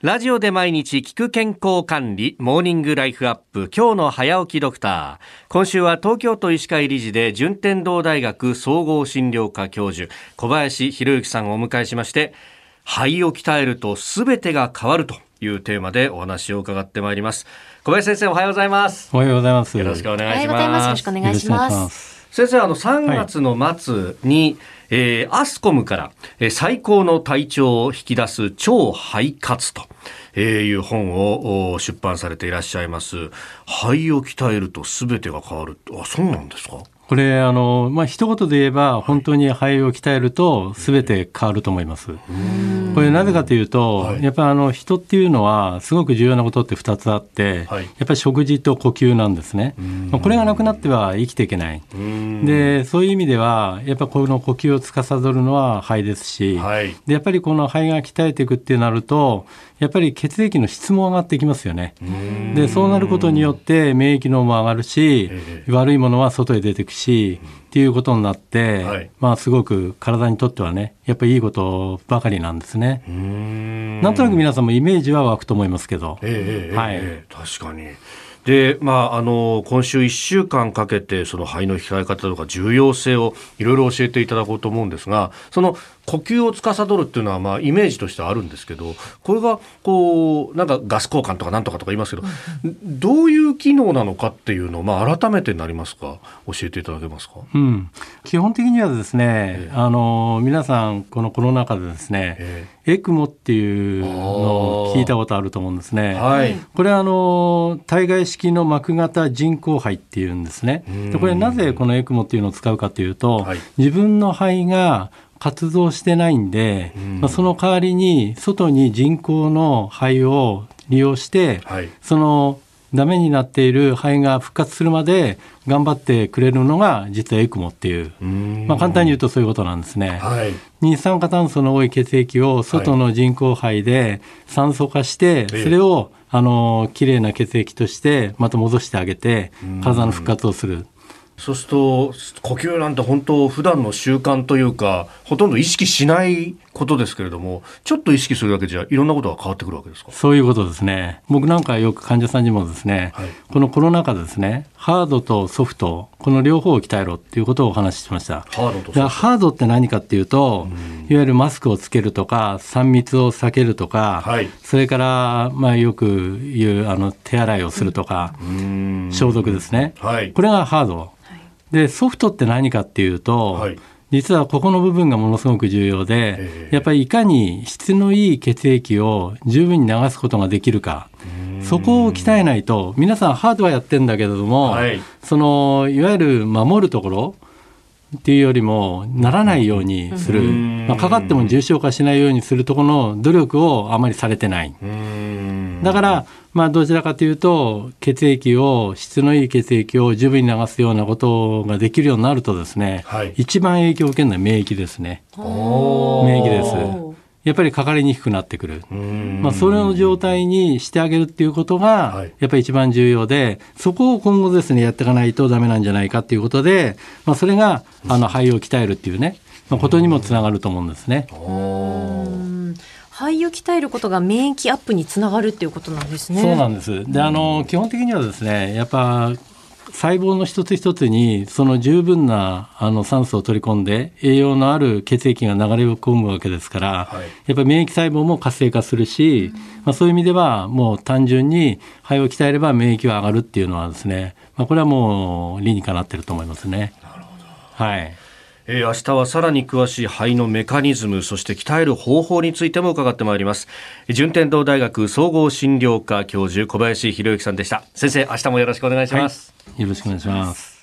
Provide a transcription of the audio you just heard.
ラジオで毎日聞く健康管理、モーニングライフアップ、今日の早起きドクター。今週は東京都医師会理事で、順天堂大学総合診療科教授、小林博之さんをお迎えしまして、肺を鍛えると全てが変わるというテーマでお話を伺ってまいります。小林先生、おはようございます。おはようございます。よろしくお願いします。よろしくお願いします。先生、あの、3月の末に、はいえー、アスコムから、えー、最高の体調を引き出す超肺活と、えー、いう本を出版されていらっしゃいます。肺を鍛えると全てが変わる。あ、そうなんですか？これあの、まあ一言で言えば本当に肺を鍛えると全て変わると思います。これなぜかというと、はい、やっぱりあの人っていうのはすごく重要なことって2つあって、はい、やっぱり食事と呼吸なんですね。まあ、これがなくなっては生きていけない。でそういう意味ではやっぱこの呼吸を司るのは肺ですし、はい、でやっぱりこの肺が鍛えていくってなるとやっぱり血液の質も上がっていきますよね。でそうなることによって免疫能も上がるし、悪いものは外へ出ていくし、っていうことになって、はい、まあすごく体にとってはねやっぱりいいことばかりなんですね。なんとなく皆さんもイメージは湧くと思いますけど。えー、はい、確かに。で、まあ、あの、今週1週間かけて、その肺の控え方とか重要性をいろいろ教えていただこうと思うんですが、その呼吸を司るっていうのは、まあ、イメージとしてあるんですけど、これが、こう、なんかガス交換とかなんとかとか言いますけど、どういう機能なのかっていうのを、まあ、改めてなりますか、教えていただけますか？うん。基本的にはですね、えー、あの、皆さん、このコロナ禍でですね、えー、エクモっていうのを聞いたことあると思うんですね。はい。これは、あの、体外式の膜型人工肺っていうんですね。でこれなぜこのエクモっていうのを使うかというと、はい、自分の肺が活動してないんで、うん、まあ、その代わりに外に人工の肺を利用して、はい、そのダメになっている肺が復活するまで頑張ってくれるのが実はエクモっていう。まあ、簡単に言うとそういうことなんですね、はい、二酸化炭素の多い血液を外の人工肺で酸素化して、それをあのきれいな血液としてまた戻してあげて体の復活をする。そうすると呼吸なんて本当普段の習慣というかほとんど意識しないことですけれどもちょっと意識するだけじゃいろんなことが変わってくるわけですか？そういうことですね。僕なんかよく患者さんにもですね、はい、このコロナ禍ですねハードとソフトこの両方を鍛えろっていうことをお話ししました。ハードとハードって何かっていうと、いわゆるマスクをつけるとか3密を避けるとか、はい、それからまあよく言うあの手洗いをするとか消毒ですね、はい、これがハードでソフトって何かっていうと、はい、実はここの部分がものすごく重要で、やっぱりいかに質のいい血液を十分に流すことができるか。そこを鍛えないと皆さんハードはやってるんだけれども、はい、そのいわゆる守るところっていうよりもならないようにする、まあ、かかっても重症化しないようにするところの努力をあまりされてない。だから、まあ、どちらかというと血液を質のいい血液を十分に流すようなことができるようになるとですね、はい、一番影響を受けるのは免疫ですね。免疫です。やっぱりかかりにくくなってくる、まあ、それの状態にしてあげるっていうことが、やっぱり一番重要で、そこを今後ですね、やっていかないとだめなんじゃないかっていうことで、まあ、それがあの肺を鍛えるっていうね、まあ、ことにもつながると思うんですね。肺を鍛えることが免疫アップにつながるっていうことなんですね。そうなんです。で、あの基本的にはですね、やっぱ細胞の一つ一つにその十分なあの酸素を取り込んで栄養のある血液が流れ込むわけですから、はい、やっぱり免疫細胞も活性化するし、まあ、そういう意味ではもう単純に肺を鍛えれば免疫は上がるっていうのはですね、まあ、これはもう理にかなってると思いますね。なるほどはいえー、明日はさらに詳しい肺のメカニズム、そして鍛える方法についても伺ってまいります。順天堂大学総合診療科教授、小林博之さんでした。先生、明日もよろしくお願いします。はい、よろしくお願いします。